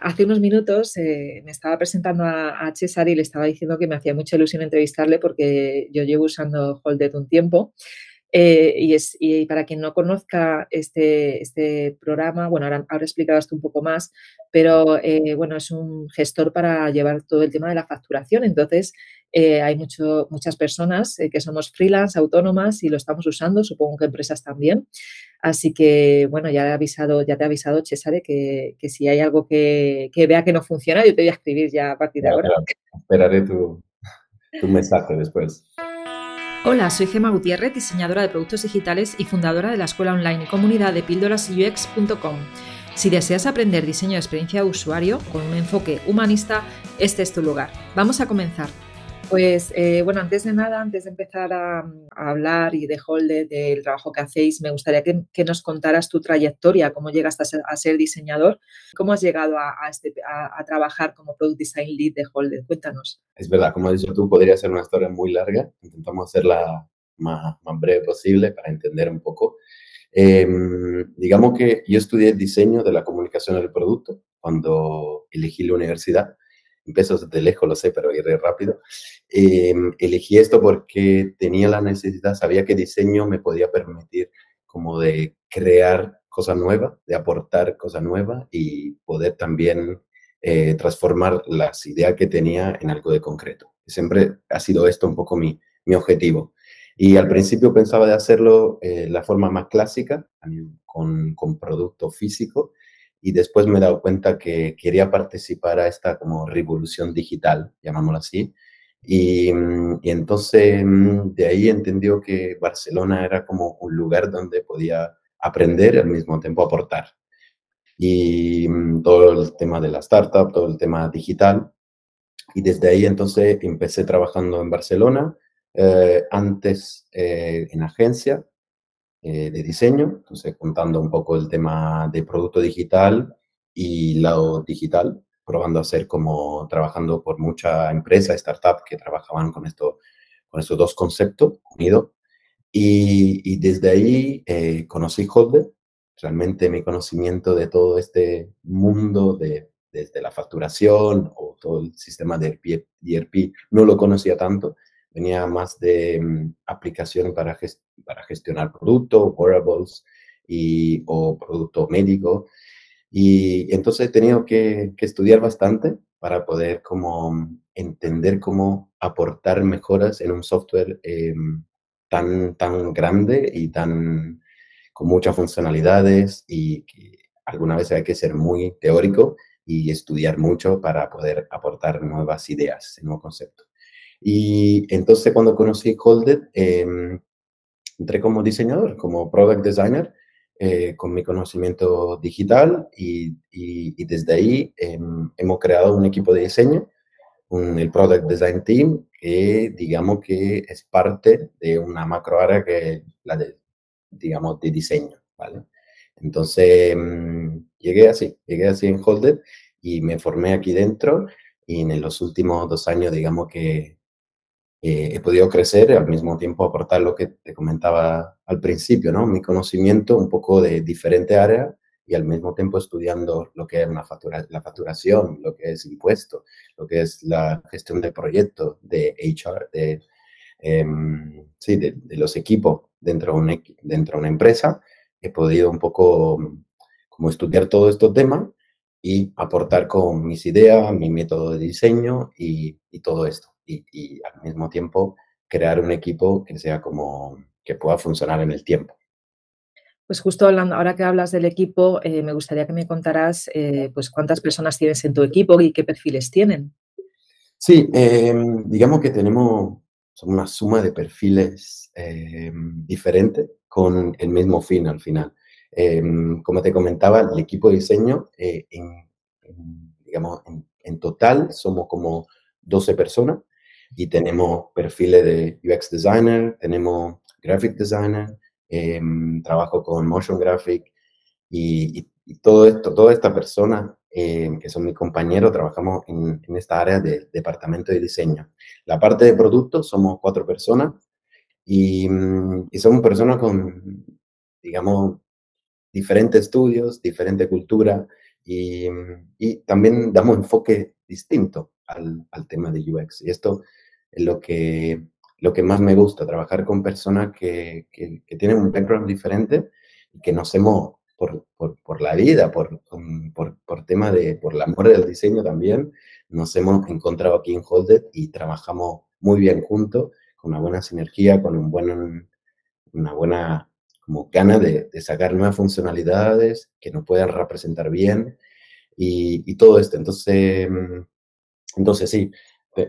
hace unos minutos eh, me estaba presentando a, a, y le estaba diciendo que me hacía mucha ilusión entrevistarle porque yo llevo usando Holded un tiempo. Eh, y, es, y para quien no conozca este, este programa, bueno, ahora, ahora explicabas un poco más, pero eh, bueno, es un gestor para llevar todo el tema de la facturación. Entonces, eh, hay mucho, muchas personas que somos freelance, autónomas y lo estamos usando, supongo que empresas también. Así que, bueno, ya, he avisado, ya te he avisado, Cesare, que, que si hay algo que, que, vea que no funciona, yo te voy a escribir ya a partir de ahora. Esperaré tu, tu mensaje después. Hola, soy Gema Gutiérrez, diseñadora de productos digitales y fundadora de la escuela online y comunidad de píldorasux.com. Si deseas aprender diseño de experiencia de usuario con un enfoque humanista, este es tu lugar. Vamos a comenzar. Pues eh, bueno, antes de nada, antes de empezar a, hablar y de Holde, del trabajo que hacéis, me gustaría que, nos contaras tu trayectoria, cómo llegaste a ser, diseñador, cómo has llegado este, a, trabajar como Product Design Lead de Holde. Cuéntanos. Es verdad, como has dicho tú, podría ser una historia muy larga. Intentamos hacerla más, más breve posible para entender un poco. Em, digamos que yo estudié diseño de la comunicación del producto cuando elegí la universidad empiezo desde lejos, lo sé, pero iré rápido. Em, elegí esto porque tenía la necesidad, sabía que diseño me podía permitir como de crear cosas nuevas, de aportar cosas nuevas y poder también eh, transformar las ideas que tenía en algo de concreto. Siempre ha sido esto un poco mi, mi objetivo. Y al principio pensaba de hacerlo eh, la forma más clásica, con, con producto físico, y después me he dado cuenta que quería participar a esta como revolución digital, llamámoslo así. Y, mm, entonces mm, de ahí entendió que Barcelona era como un lugar donde podía aprender y al mismo tiempo aportar. Y mm, todo el tema de la startup, todo el tema digital. Y desde ahí entonces empecé trabajando en Barcelona, eh, antes eh, en agencia, eh, de diseño, entonces contando un poco el tema de producto digital y lado digital, probando a hacer como trabajando por mucha empresa, startup que trabajaban con, esto, con estos dos conceptos unidos. Y, y, desde ahí eh, conocí Holder. Realmente mi conocimiento de todo este mundo de, desde la facturación o todo el sistema de ERP no lo conocía tanto venía más de mm, aplicación para, para gestionar productos, wearables y, o producto médico. Y entonces he tenido que, estudiar bastante para poder como mm, entender cómo aportar mejoras en un software em, tan, tan grande y tan con muchas funcionalidades y que alguna vez hay que ser muy teórico y estudiar mucho para poder aportar nuevas ideas, nuevos conceptos. Y entonces cuando conocí Holded, em, entré como diseñador, como product designer, eh, con mi conocimiento digital y, y, desde ahí em, hemos creado un equipo de diseño, un, el Product Design Team, que digamos que es parte de una macro área que es la de, digamos, de diseño, ¿vale? Entonces, em, llegué así, llegué así en Holded y me formé aquí dentro y en los últimos dos años, digamos que eh, he podido crecer y al mismo tiempo aportar lo que te comentaba al principio, ¿no? Mi conocimiento un poco de diferente área y al mismo tiempo estudiando lo que es una factura, la facturación, lo que es impuesto, lo que es la gestión de proyectos, de HR, de, em, sí, de, los equipos dentro de, un, dentro de una empresa. He podido un poco como estudiar todo estos temas y aportar con mis ideas, mi método de diseño y, y todo esto y, al mismo tiempo crear un equipo que sea como que pueda funcionar en el tiempo. Pues justo hablando, ahora que hablas del equipo, eh, me gustaría que me contaras eh, pues cuántas personas tienes en tu equipo y qué perfiles tienen. Sí, em, digamos que tenemos una suma de perfiles em, diferentes con el mismo fin al final. Em, como te comentaba, el equipo de diseño, eh, digamos, en, total somos como 12 personas y tenemos perfiles de UX designer, tenemos graphic designer, em, trabajo con motion graphic y, todo esto, toda esta persona em, que son mis compañeros, trabajamos en, en, esta área de departamento de diseño. La parte de producto somos cuatro personas y, mm, y somos personas con, digamos, diferentes estudios, diferente cultura y, y, también damos enfoque distinto al, al, tema de UX. Y esto es lo que, lo que más me gusta, trabajar con personas que, que, tienen un background diferente y que nos hemos, por, por, la vida, por, por, por, tema de, por el amor del diseño también, nos hemos encontrado aquí en Holded y trabajamos muy bien juntos, con una buena sinergia, con un buen, una buena como gana de, sacar nuevas funcionalidades que nos puedan representar bien y, y todo esto. Entonces, entonces sí,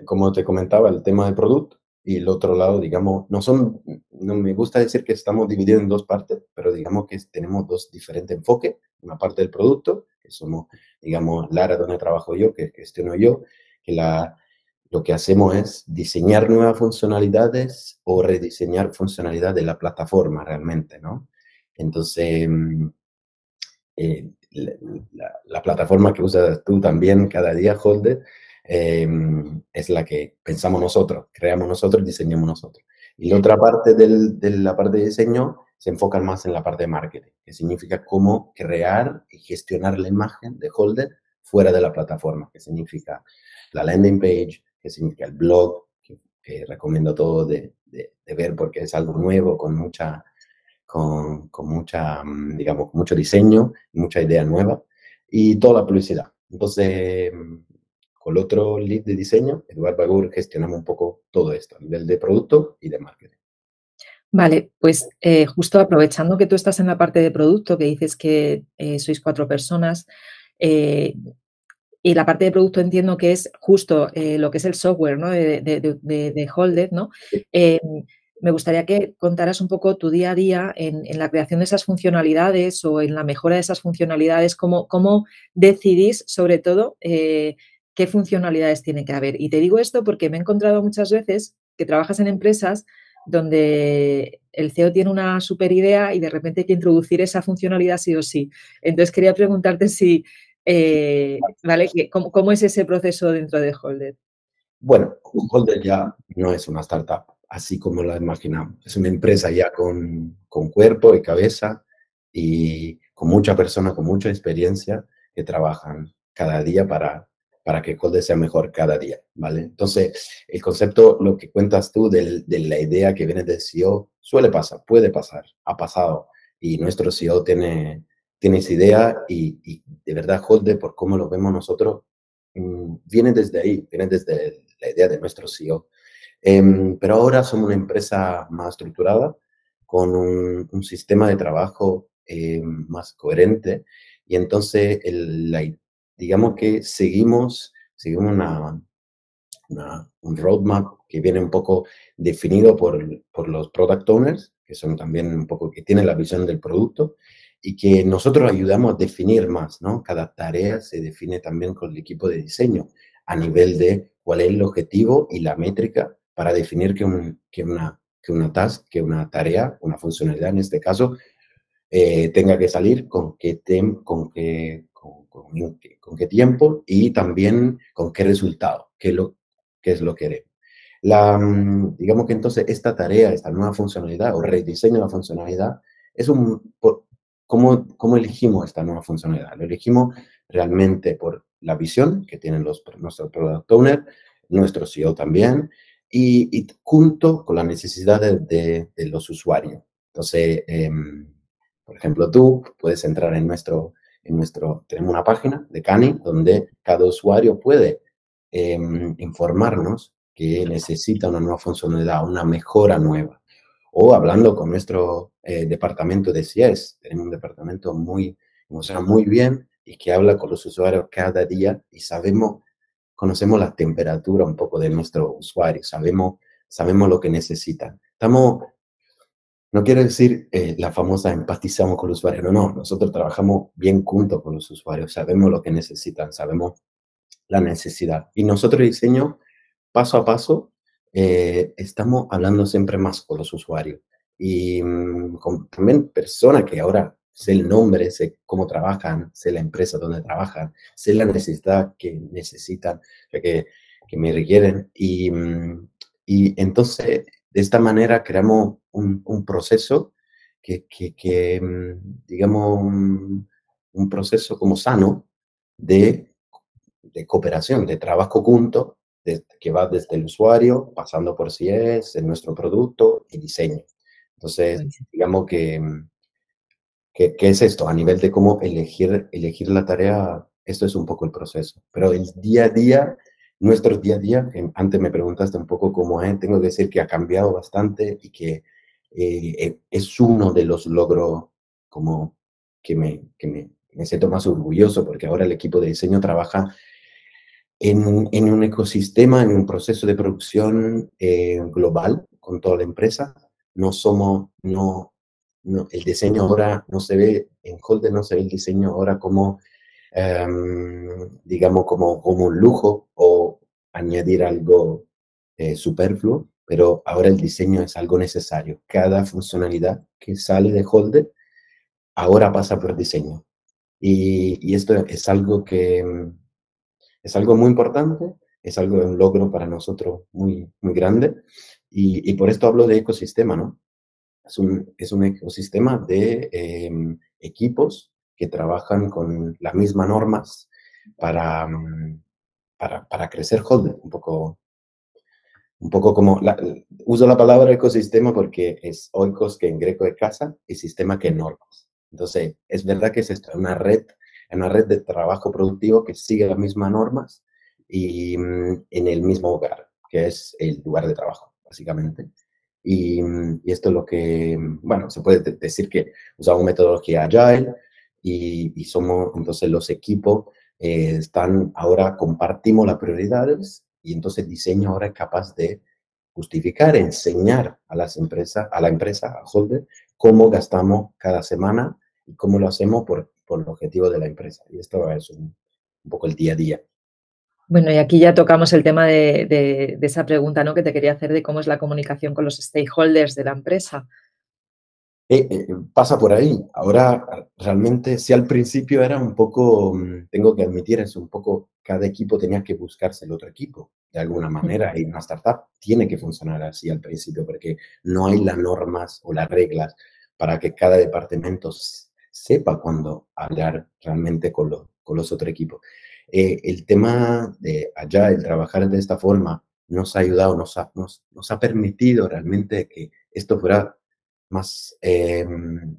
como te comentaba, el tema de producto y el otro lado, digamos, no son, no me gusta decir que estamos divididos en dos partes, pero digamos que tenemos dos diferentes enfoques. Una parte del producto, que somos, digamos, la área donde trabajo yo, que gestiono yo, que la, lo que hacemos es diseñar nuevas funcionalidades o rediseñar funcionalidades de la plataforma realmente, ¿no? Entonces, eh, la, la, la, plataforma que usas tú también cada día, Holder, eh, es la que pensamos nosotros, creamos nosotros, diseñamos nosotros. Y la otra parte del, de la parte de diseño se enfoca más en la parte de marketing, que significa cómo crear y gestionar la imagen de Holder fuera de la plataforma, que significa la landing page, que significa el blog, que, que recomiendo todo de, de, de, ver porque es algo nuevo, con mucha, con, con mucha, mm, digamos, mucho diseño, mucha idea nueva, y toda la publicidad. Entonces, con el otro lead de diseño, Eduardo Bagur, gestionamos un poco todo esto a nivel de producto y de marketing. Vale, pues eh, justo aprovechando que tú estás en la parte de producto, que dices que eh, sois cuatro personas, eh, y la parte de producto entiendo que es justo lo que es el software ¿no? de, de, de, de Holded, ¿no? Me gustaría que contaras un poco tu día a día en, en, la creación de esas funcionalidades o en la mejora de esas funcionalidades, cómo, cómo decidís sobre todo eh, qué funcionalidades tiene que haber. Y te digo esto porque me he encontrado muchas veces que trabajas en empresas donde el CEO tiene una super idea y de repente hay que introducir esa funcionalidad sí o sí. Entonces quería preguntarte si eh, ¿vale? ¿Cómo, ¿Cómo, es ese proceso dentro de Holder? Bueno, Holder ya no es una startup, así como la imaginamos. Es una empresa ya con, con cuerpo y cabeza y con mucha persona, con mucha experiencia que trabajan cada día para, para que Holder sea mejor cada día, ¿vale? Entonces, el concepto, lo que cuentas tú de, la idea que viene del CEO, suele pasar, puede pasar, ha pasado. Y nuestro CEO tiene, tienes idea y, de verdad, Holde, por cómo lo vemos nosotros, mmm, viene desde ahí, viene desde la idea de nuestro CEO. Eh, pero ahora somos una empresa más estructurada, con un, un sistema de trabajo eh, más coherente y entonces, el, la, digamos que seguimos, seguimos una, una, un roadmap que viene un poco definido por, por los product owners, que son también un poco, que tienen la visión del producto, y que nosotros ayudamos a definir más, ¿no? Cada tarea se define también con el equipo de diseño a nivel de cuál es el objetivo y la métrica para definir que, un, que, una, que una task, que una tarea, una funcionalidad en este caso, eh, tenga que salir con qué, tem, con, qué, con, qué tiempo y también con qué resultado, qué, lo, qué es lo que queremos. Mm, digamos que entonces esta tarea, esta nueva funcionalidad o rediseño de la funcionalidad es un, por, ¿Cómo, ¿Cómo, elegimos esta nueva funcionalidad? Lo elegimos realmente por la visión que tienen los, nuestros product owner, nuestro CEO también, y, junto con las necesidades de, los usuarios. Entonces, eh, por ejemplo, tú puedes entrar en nuestro, en nuestro, tenemos una página de Cani donde cada usuario puede eh, informarnos que necesita una nueva funcionalidad, una mejora nueva o hablando con nuestro eh, departamento de CIES. Tenemos un departamento muy, funciona muy bien y que habla con los usuarios cada día y sabemos, conocemos la temperatura un poco de nuestro usuario, sabemos, sabemos lo que necesitan. Estamos, no quiero decir eh, la famosa empatizamos con los usuarios, no, no, nosotros trabajamos bien junto con los usuarios, sabemos lo que necesitan, sabemos la necesidad. Y nosotros diseño paso a paso eh, estamos hablando siempre más con los usuarios y mmm, con también personas que ahora sé el nombre, sé cómo trabajan, sé la empresa donde trabajan, sé la necesidad que necesitan, que, que me requieren y, mmm, y entonces de esta manera creamos un, un proceso que, que, que, mm, digamos, un, un, proceso como sano de, de cooperación, de trabajo junto, que va desde el usuario, pasando por si es, en nuestro producto y diseño. Entonces, digamos que, que, es esto, a nivel de cómo elegir, elegir la tarea, esto es un poco el proceso. Pero el día a día, nuestro día a día, antes me preguntaste un poco cómo es, tengo que decir que ha cambiado bastante y que eh, es uno de los logros como que me, que me, me siento más orgulloso porque ahora el equipo de diseño trabaja en, en un ecosistema, en un proceso de producción eh, global con toda la empresa. No somos, no, no, el diseño ahora no se ve, en Holder no se ve el diseño ahora como, em, digamos, como, como un lujo o añadir algo eh, superfluo, pero ahora el diseño es algo necesario. Cada funcionalidad que sale de Holder ahora pasa por diseño. Y, esto es algo que mm, es algo muy importante, es algo de un logro para nosotros muy, muy grande. Y, por esto hablo de ecosistema, ¿no? Es un, es un ecosistema de em, equipos que trabajan con las mismas normas para, mm, para, para crecer Holder, un poco un poco como, uso la palabra ecosistema porque es oikos que en greco es casa y sistema que normas. Entonces, es verdad que es una red, una red de trabajo productivo que sigue las mismas normas y mm, en el mismo hogar, que es el lugar de trabajo, básicamente. Y, mm, y esto es lo que, bueno, se puede decir que usamos metodología agile y, y somos, entonces los equipos eh, están, ahora compartimos las prioridades y entonces el diseño ahora es capaz de justificar, enseñar a las empresas, a la empresa, a Holder, cómo gastamos cada semana y cómo lo hacemos por, por el objetivo de la empresa. Y esto es un, un poco el día a día. Bueno, y aquí ya tocamos el tema de, de, de, esa pregunta ¿no? que te quería hacer de cómo es la comunicación con los stakeholders de la empresa. Eh, eh, pasa por ahí. Ahora, realmente, si al principio era un poco, mm, tengo que admitir, es un poco, cada equipo tenía que buscarse el otro equipo, de alguna manera, y una startup tiene que funcionar así al principio, porque no hay las normas o las reglas para que cada departamento sepa cuándo hablar realmente con, con los otros equipos. Eh, el tema de allá, el trabajar de esta forma, nos ha ayudado, nos ha, nos, nos ha permitido realmente que esto fuera más, eh,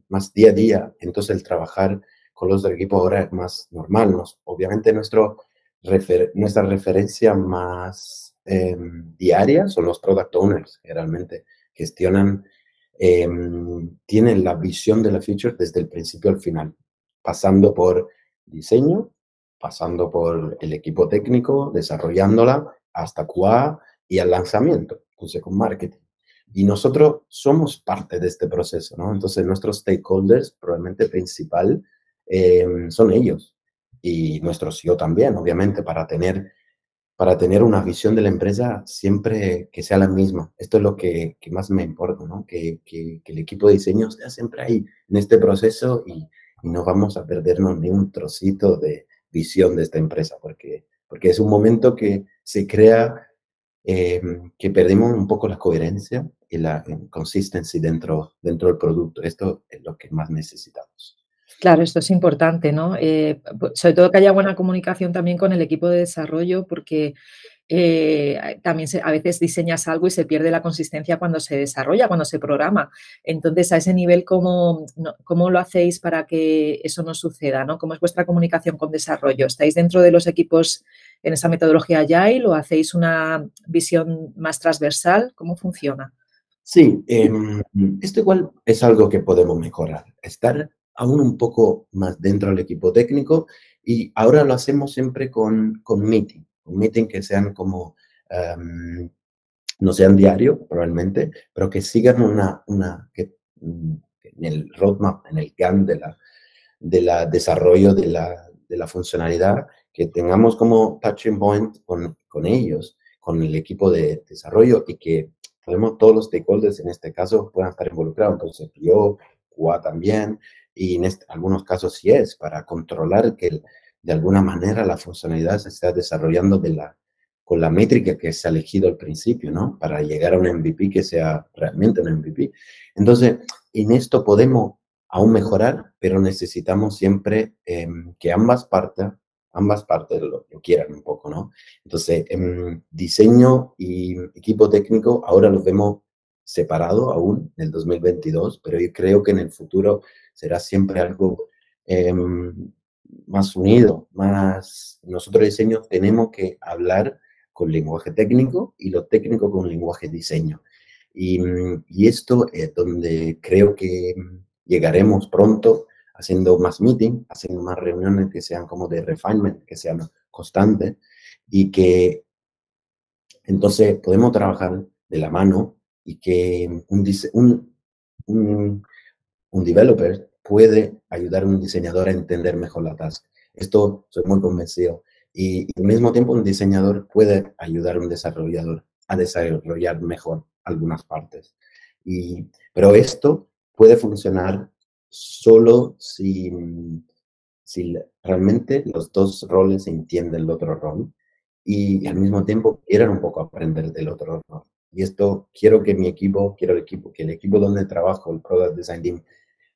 más día a día. Entonces el trabajar con los del equipo ahora es más normal. Nos, obviamente nuestro nuestra referencia más eh, diaria son los product owners, que realmente gestionan, eh, tienen la visión de la feature desde el principio al final, pasando por diseño, pasando por el equipo técnico, desarrollándola hasta QA y al lanzamiento, entonces con marketing. Y nosotros somos parte de este proceso, ¿no? Entonces, nuestros stakeholders, probablemente principal, eh, son ellos. Y nuestro CEO también, obviamente, para tener, para tener una visión de la empresa siempre que sea la misma. Esto es lo que, que más me importa, ¿no? Que, que, que, el equipo de diseño esté siempre ahí en este proceso y, y no vamos a perdernos ni un trocito de visión de esta empresa, porque, porque es un momento que se crea eh, que perdemos un poco la coherencia y la consistencia dentro, dentro del producto. Esto es lo que más necesitamos. Claro, esto es importante, ¿no? Eh, sobre todo que haya buena comunicación también con el equipo de desarrollo, porque eh, también se, a veces diseñas algo y se pierde la consistencia cuando se desarrolla, cuando se programa. Entonces, a ese nivel, ¿cómo, no, ¿cómo, lo hacéis para que eso no suceda? ¿no? ¿Cómo es vuestra comunicación con desarrollo? ¿Estáis dentro de los equipos en esa metodología Agile o hacéis una visión más transversal? ¿Cómo funciona? Sí, eh, esto igual es algo que podemos mejorar, estar aún un poco más dentro del equipo técnico y ahora lo hacemos siempre con, con meeting, con meeting que sean como, um, no sean diario probablemente, pero que sigan una, una que, en el roadmap, en el GAN de la, de la desarrollo de la, de la funcionalidad, que tengamos como touching point con, con ellos, con el equipo de desarrollo y que podemos, todos los stakeholders en este caso puedan estar involucrados, entonces yo, QA también, y en este, algunos casos sí es, para controlar que de alguna manera la funcionalidad se está desarrollando de la, con la métrica que se ha elegido al principio, ¿no? Para llegar a un MVP que sea realmente un MVP. Entonces, en esto podemos aún mejorar, pero necesitamos siempre eh, que ambas partes ambas partes lo, quieran un poco, ¿no? Entonces, en diseño y equipo técnico ahora los vemos separado aún en el 2022, pero yo creo que en el futuro será siempre algo em, más unido, más... Nosotros diseño tenemos que hablar con lenguaje técnico y lo técnico con lenguaje diseño. Y, y esto es donde creo que llegaremos pronto haciendo más meeting, haciendo más reuniones que sean como de refinement, que sean constantes y que entonces podemos trabajar de la mano y que un, un, un, developer puede ayudar a un diseñador a entender mejor la task. Esto soy muy convencido. Y, al mismo tiempo un diseñador puede ayudar a un desarrollador a desarrollar mejor algunas partes. Y, pero esto puede funcionar solo si, si realmente los dos roles entienden el otro rol y al mismo tiempo quieran un poco aprender del otro rol. Y esto quiero que mi equipo, quiero el equipo, que el equipo donde trabajo, el Product Design Team,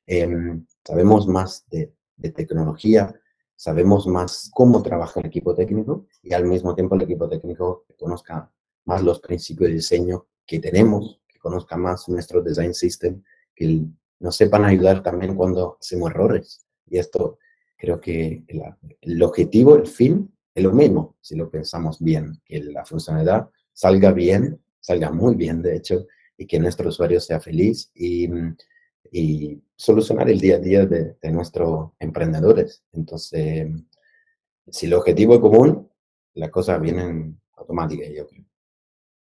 em, sabemos más de, tecnología, sabemos más cómo trabaja el equipo técnico y al mismo tiempo el equipo técnico conozca más los principios de diseño que tenemos, que conozca más nuestro design system, que el, nos sepan ayudar también cuando hacemos errores. Y esto creo que el, objetivo, el fin, es lo mismo, si lo pensamos bien, que la funcionalidad salga bien, salga muy bien, de hecho, y que nuestro usuario sea feliz y, y solucionar el día a día de, de nuestros emprendedores. Entonces, si el objetivo es común, las cosas vienen automáticas, yo creo.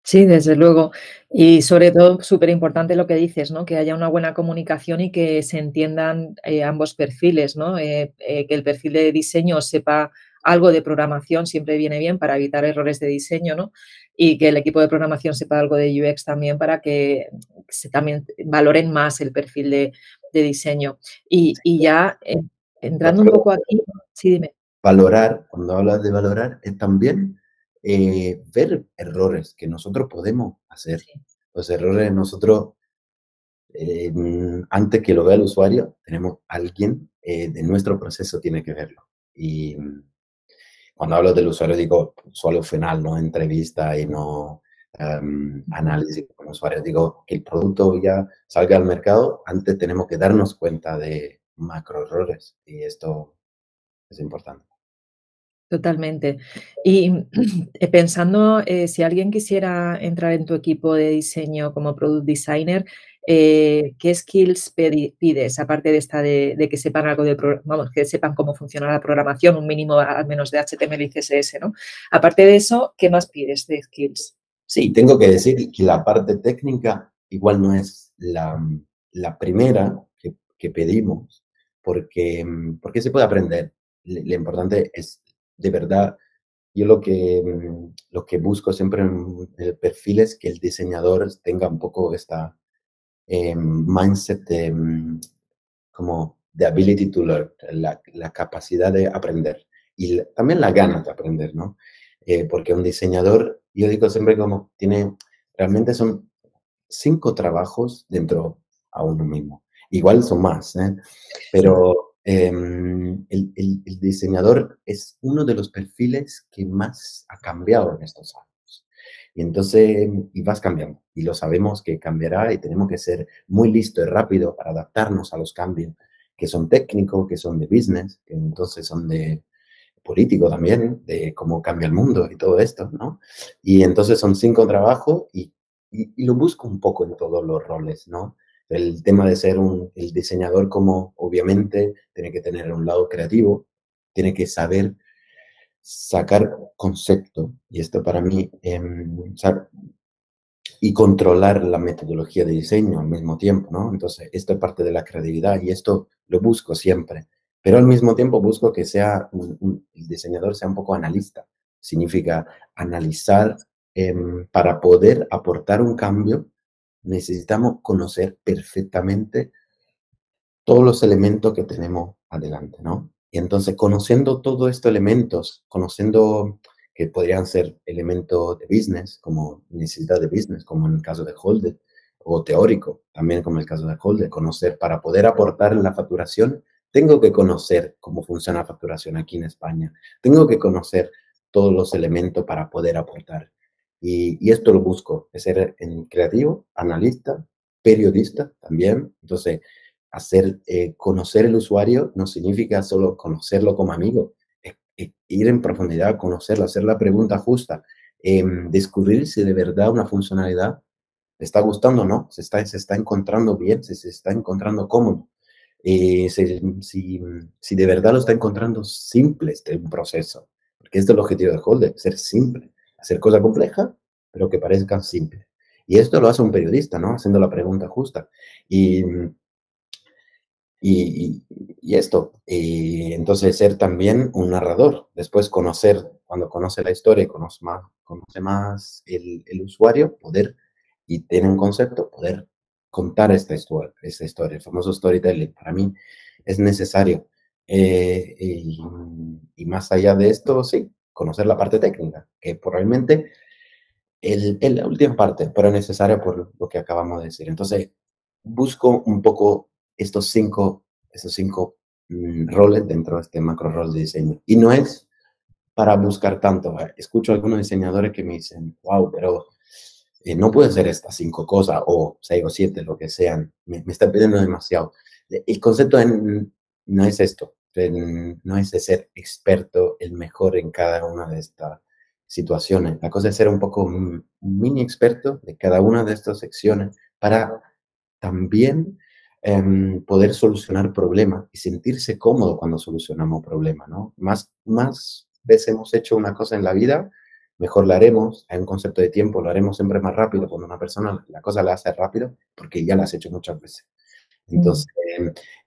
Sí, desde luego. Y sobre todo, súper importante lo que dices, ¿no? Que haya una buena comunicación y que se entiendan eh, ambos perfiles, ¿no? Eh, eh, que el perfil de diseño sepa algo de programación siempre viene bien para evitar errores de diseño, ¿no? Y que el equipo de programación sepa algo de UX también para que se también valoren más el perfil de, diseño. Y, y ya entrando un poco aquí, sí, dime. Valorar, cuando hablas de valorar, es también eh, ver errores que nosotros podemos hacer. Los errores nosotros, eh, antes que lo vea el usuario, tenemos alguien eh, de nuestro proceso tiene que verlo. Y cuando hablo del usuario digo usuario final, no entrevista y no em, análisis con usuario. Digo que el producto ya salga al mercado, antes tenemos que darnos cuenta de macro errores y esto es importante. Totalmente. Y eh, pensando, eh, si alguien quisiera entrar en tu equipo de diseño como product designer, eh, ¿qué skills pides? Aparte de esta de, que sepan algo de, vamos, que sepan cómo funciona la programación, un mínimo al menos de HTML y CSS, ¿no? Aparte de eso, ¿qué más pides de skills? Sí, tengo que decir que la parte técnica igual no es la, primera que, pedimos, porque, porque se puede aprender. Lo importante es de verdad, yo lo que, lo que busco siempre en el perfil es que el diseñador tenga un poco esta eh, mindset de, mm, como de ability to learn, la, la capacidad de aprender y también la gana de aprender, ¿no? Eh, porque un diseñador, yo digo siempre como, tiene, realmente son cinco trabajos dentro a uno mismo. Igual son más, ¿eh? pero Em, el, diseñador es uno de los perfiles que más ha cambiado en estos años. Y entonces, y vas cambiando. Y lo sabemos que cambiará y tenemos que ser muy listos y rápido para adaptarnos a los cambios que son técnicos, que son de business, que entonces son de político también, de cómo cambia el mundo y todo esto, ¿no? Y entonces son cinco trabajos y, y lo busco un poco en todos los roles, ¿no? El tema de ser un, el diseñador como obviamente tiene que tener un lado creativo, tiene que saber sacar concepto, y esto para mí, em, y controlar la metodología de diseño al mismo tiempo, ¿no? Entonces, esto es parte de la creatividad y esto lo busco siempre, pero al mismo tiempo busco que sea un, el diseñador sea un poco analista, significa analizar em, para poder aportar un cambio necesitamos conocer perfectamente todos los elementos que tenemos adelante, ¿no? Y entonces, conociendo todos estos elementos, conociendo que podrían ser elementos de business, como necesidad de business, como en el caso de Holder, o teórico, también como en el caso de Holder, conocer para poder aportar en la facturación, tengo que conocer cómo funciona la facturación aquí en España, tengo que conocer todos los elementos para poder aportar. Y, esto lo busco, es ser en creativo, analista, periodista también. Entonces, hacer, eh, conocer el usuario no significa solo conocerlo como amigo, ir en profundidad, conocerlo, hacer la pregunta justa, em, descubrir si de verdad una funcionalidad le está gustando o no, se está, se está encontrando bien, se, está encontrando cómodo. Eh, si, si, de verdad lo está encontrando simple este proceso, porque este es el objetivo de Holder, ser simple, hacer cosas complejas, pero que parezcan simples. Y esto lo hace un periodista, ¿no? Haciendo la pregunta justa. Y, y, esto, y entonces ser también un narrador, después conocer, cuando conoce la historia y conoce más, conoce más el, el usuario, poder, y tiene un concepto, poder contar esta historia, esta historia, el famoso storytelling. Para mí es necesario. Eh, y, más allá de esto, sí, conocer la parte técnica, que probablemente es la última parte, pero necesaria por lo que acabamos de decir. Entonces, busco un poco estos cinco, estos cinco mm, roles dentro de este macro rol de diseño. Y no es para buscar tanto. Escucho a algunos diseñadores que me dicen, wow, pero eh, no puede ser estas cinco cosas o seis o siete, lo que sean, me, me está pidiendo demasiado. El concepto no es esto, no es de ser experto, el mejor en cada una de estas situaciones. La cosa es ser un poco mini experto de cada una de estas secciones para también em, poder solucionar problemas y sentirse cómodo cuando solucionamos problemas, ¿no? Más, más veces hemos hecho una cosa en la vida mejor la haremos. Hay un concepto de tiempo, lo haremos siempre más rápido. Cuando una persona la cosa la hace rápido, porque ya la has hecho muchas veces. Entonces,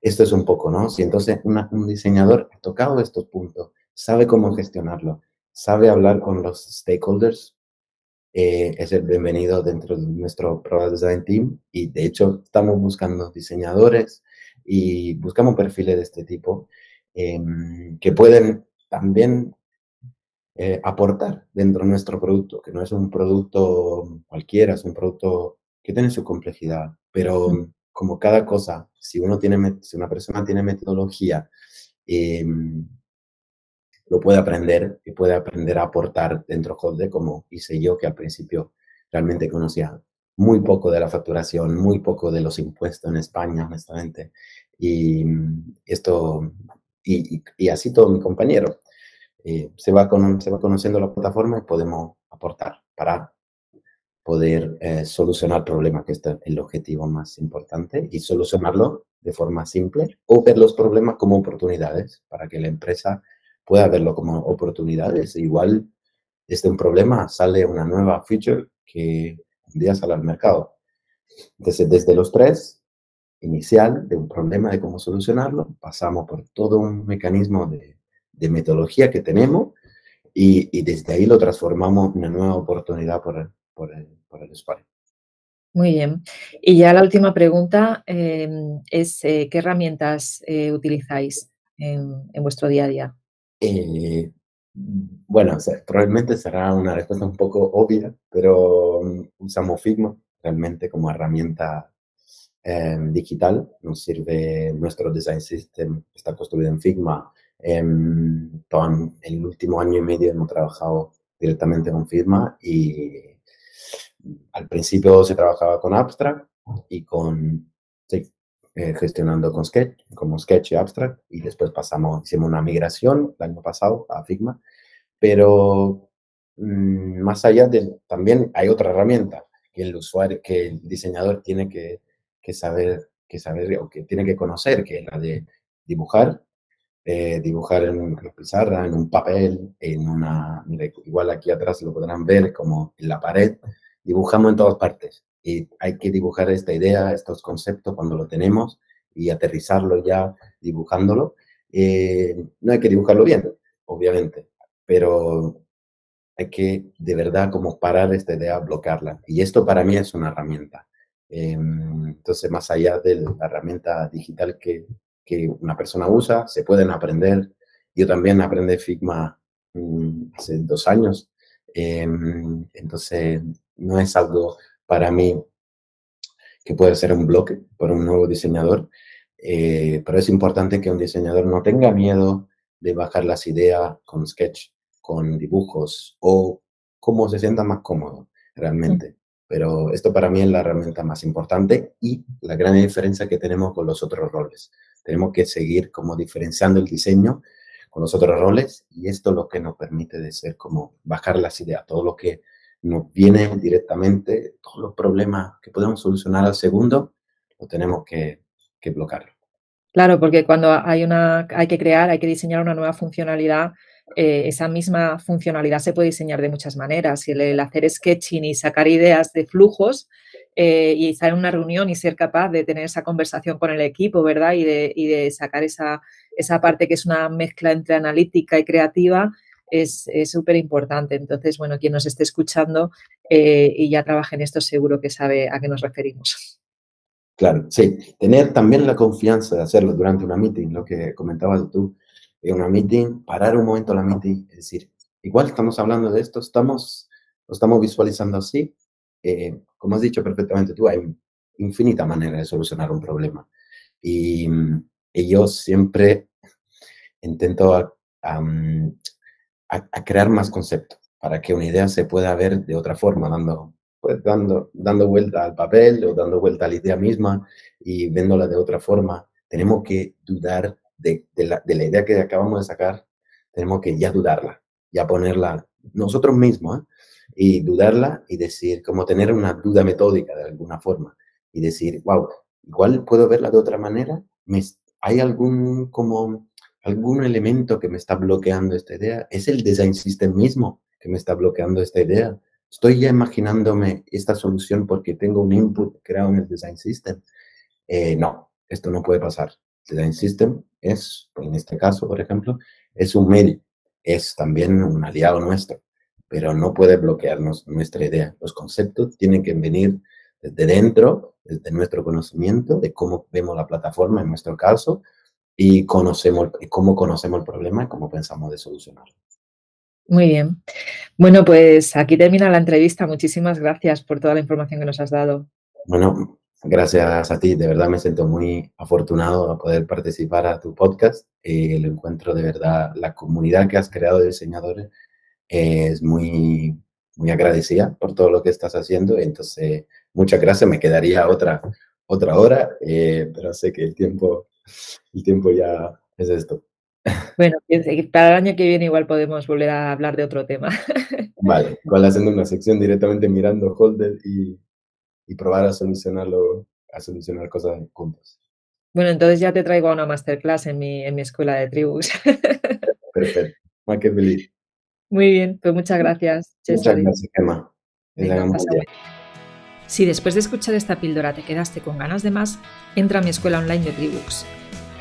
esto es un poco, ¿no? Si entonces un diseñador ha tocado estos puntos, sabe cómo gestionarlo, sabe hablar con los stakeholders, eh, es el bienvenido dentro de nuestro Product Design Team. Y de hecho, estamos buscando diseñadores y buscamos perfiles de este tipo em, que pueden también eh, aportar dentro de nuestro producto, que no es un producto cualquiera, es un producto que tiene su complejidad, pero como cada cosa, si uno tiene, si una persona tiene metodología, em, lo puede aprender y puede aprender a aportar dentro de como hice yo, que al principio realmente conocía muy poco de la facturación, muy poco de los impuestos en España, honestamente. Y esto, y, y así todo mi compañero. Eh, se, va con, se va conociendo la plataforma y podemos aportar para poder eh, solucionar el problema, que es el objetivo más importante, y solucionarlo de forma simple o ver los problemas como oportunidades para que la empresa pueda verlo como oportunidades. Igual desde un problema sale una nueva feature que un día sale al mercado. Entonces, desde los tres, inicial de un problema de cómo solucionarlo, pasamos por todo un mecanismo de de metodología que tenemos y, desde ahí lo transformamos en una nueva oportunidad por por el, por el usuario. Muy bien. Y ya la última pregunta em, es, eh, ¿qué herramientas eh, utilizáis en, vuestro día a día? Eh, bueno, probablemente será una respuesta un poco obvia, pero mm, usamos Figma realmente como herramienta em, digital. Nos sirve nuestro design system, está construido en Figma en el último año y medio hemos trabajado directamente con Firma y al principio se trabajaba con Abstract y con, eh, gestionando con Sketch, como Sketch y Abstract, y después pasamos, hicimos una migración el año pasado a Figma, pero mm, más allá de, también hay otra herramienta que el usuario, que el diseñador tiene que, saber, que saber o que tiene que conocer, que es la de dibujar eh, dibujar en una pizarra, en un papel, en una, igual aquí atrás lo podrán ver como en la pared, dibujamos en todas partes y hay que dibujar esta idea, estos conceptos cuando lo tenemos y aterrizarlo ya dibujándolo. Eh, no hay que dibujarlo bien, obviamente, pero hay que de verdad como parar esta idea, bloquearla. Y esto para mí es una herramienta. Em, entonces, más allá de la herramienta digital que, que una persona usa, se pueden aprender. Yo también aprendí Figma mm, hace dos años, em, entonces no es algo para mí que puede ser un bloque para un nuevo diseñador, Eh, pero es importante que un diseñador no tenga miedo de bajar las ideas con sketch, con dibujos o cómo se sienta más cómodo realmente. Pero esto para mí es la herramienta más importante y la gran diferencia que tenemos con los otros roles. Tenemos que seguir como diferenciando el diseño con los otros roles y esto es lo que nos permite de ser como bajar las ideas, todo lo que nos viene directamente, todos los problemas que podemos solucionar al segundo, lo tenemos que, que bloquear. Claro, porque cuando hay, una, hay que crear, hay que diseñar una nueva funcionalidad, eh, esa misma funcionalidad se puede diseñar de muchas maneras. Y el, hacer sketching y sacar ideas de flujos eh, y estar en una reunión y ser capaz de tener esa conversación con el equipo, ¿verdad? Y de, y de sacar esa, esa parte que es una mezcla entre analítica y creativa, es súper importante. Entonces, bueno, quien nos esté escuchando eh, y ya trabaje en esto, seguro que sabe a qué nos referimos. Claro, sí. Tener también la confianza de hacerlo durante una meeting, lo que comentabas tú, en una meeting, parar un momento la meeting, es decir, igual estamos hablando de esto, estamos, lo estamos visualizando así. Eh, como has dicho perfectamente tú, hay infinita manera de solucionar un problema. Y, y yo siempre intento a, crear más conceptos para que una idea se pueda ver de otra forma, dando, pues, dando, dando vuelta al papel o dando vuelta a la idea misma y viéndola de otra forma. Tenemos que dudar de, de, la, de la, idea que acabamos de sacar, tenemos que ya dudarla, ya ponerla nosotros mismos, ¿eh? y dudarla y decir, como tener una duda metódica de alguna forma y decir, wow, igual puedo verla de otra manera, ¿Me, hay algún como algún elemento que me está bloqueando esta idea. Es el design system mismo que me está bloqueando esta idea. Estoy ya imaginándome esta solución porque tengo un input creado en el design system. Eh, no, esto no puede pasar. Design system es, en este caso, por ejemplo, es un medio, es también un aliado nuestro, pero no puede bloquearnos nuestra idea. Los conceptos tienen que venir desde dentro, desde nuestro conocimiento de cómo vemos la plataforma en nuestro caso, y conocemos, cómo conocemos el problema y cómo pensamos de solucionarlo. Muy bien. Bueno, pues aquí termina la entrevista. Muchísimas gracias por toda la información que nos has dado. Bueno, gracias a ti. De verdad me siento muy afortunado a poder participar a tu podcast. y el encuentro de verdad, la comunidad que has creado de diseñadores es muy, muy agradecida por todo lo que estás haciendo. Entonces, muchas gracias. Me quedaría otra, otra hora, eh, pero sé que el tiempo el tiempo ya es esto. Bueno, para el año que viene igual podemos volver a hablar de otro tema. Vale, igual haciendo una sección directamente mirando Holder y, y probar a solucionarlo, a solucionar cosas juntos. Bueno, entonces ya te traigo a una masterclass en mi, en mi escuela de tribus. Perfecto, más que feliz. Muy bien, pues muchas gracias. Muchas gracias, Emma. Si después de escuchar esta píldora te quedaste con ganas de más, entra a mi escuela online de Tribooks,